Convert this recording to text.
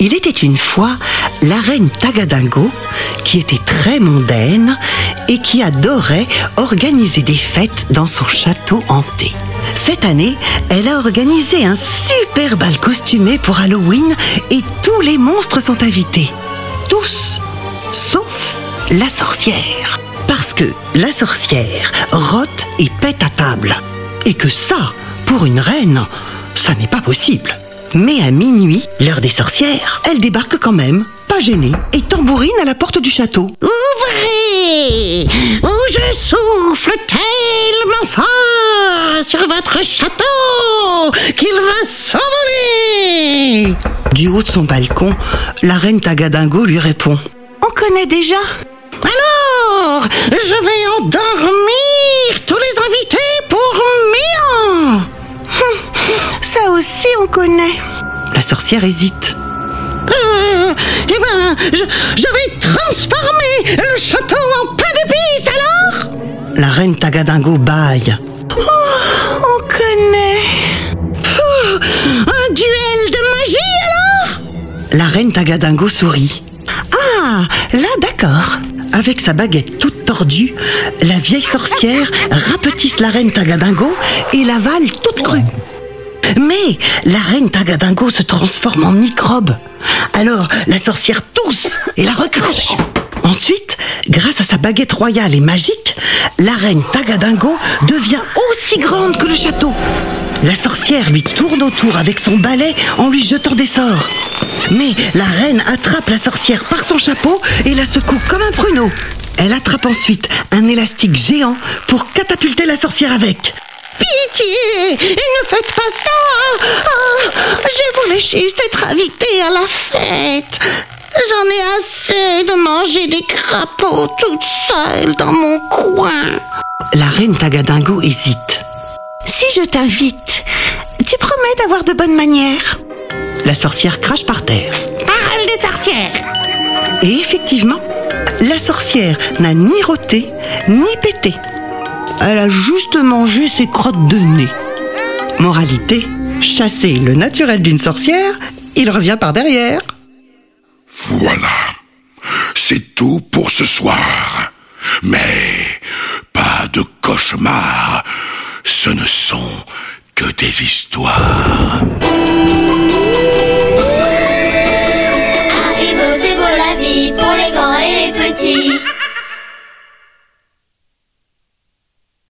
Il était une fois la reine Tagadingo qui était très mondaine et qui adorait organiser des fêtes dans son château hanté. Cette année, elle a organisé un super bal costumé pour Halloween et tous les monstres sont invités. Tous, sauf la sorcière. Parce que la sorcière rote et pète à table. Et que ça, pour une reine, ça n'est pas possible. Mais à minuit, l'heure des sorcières, elle débarque quand même, pas gênée, et tambourine à la porte du château. Ouvrez Ou je souffle tellement fort sur votre château qu'il va s'envoler Du haut de son balcon, la reine Tagadingo lui répond. On connaît déjà? Alors, je vais endormir tous les invités sorcière hésite. Euh, Eh ben, je, je vais transformer le château en pain d'épices alors La reine Tagadingo baille. Oh, on connaît. Un duel de magie alors La reine Tagadingo sourit. Ah, là d'accord. Avec sa baguette toute tordue, la vieille sorcière rapetisse la reine Tagadingo et l'avale toute crue. Mais la reine Tagadingo se transforme en microbe. Alors la sorcière tousse et la recrache. Ensuite, grâce à sa baguette royale et magique, la reine Tagadingo devient aussi grande que le château. La sorcière lui tourne autour avec son balai en lui jetant des sorts. Mais la reine attrape la sorcière par son chapeau et la secoue comme un pruneau. Elle attrape ensuite un élastique géant pour catapulter la sorcière avec. Pitié Ne faites pas ça Ah, Je voulais juste être invitée à la fête J'en ai assez de manger des crapauds toute seule dans mon coin La reine Tagadingo hésite. Si je t'invite, tu promets d'avoir de bonnes manières La sorcière crache par terre. Parole de sorcière Et effectivement, la sorcière n'a ni roté, ni pété. Elle a juste mangé ses crottes de nez. Moralité, chasser le naturel d'une sorcière, il revient par derrière. Voilà. C'est tout pour ce soir. Mais pas de cauchemars. Ce ne sont que des histoires. Haribo, c'est beau la vie pour les grands et les petits.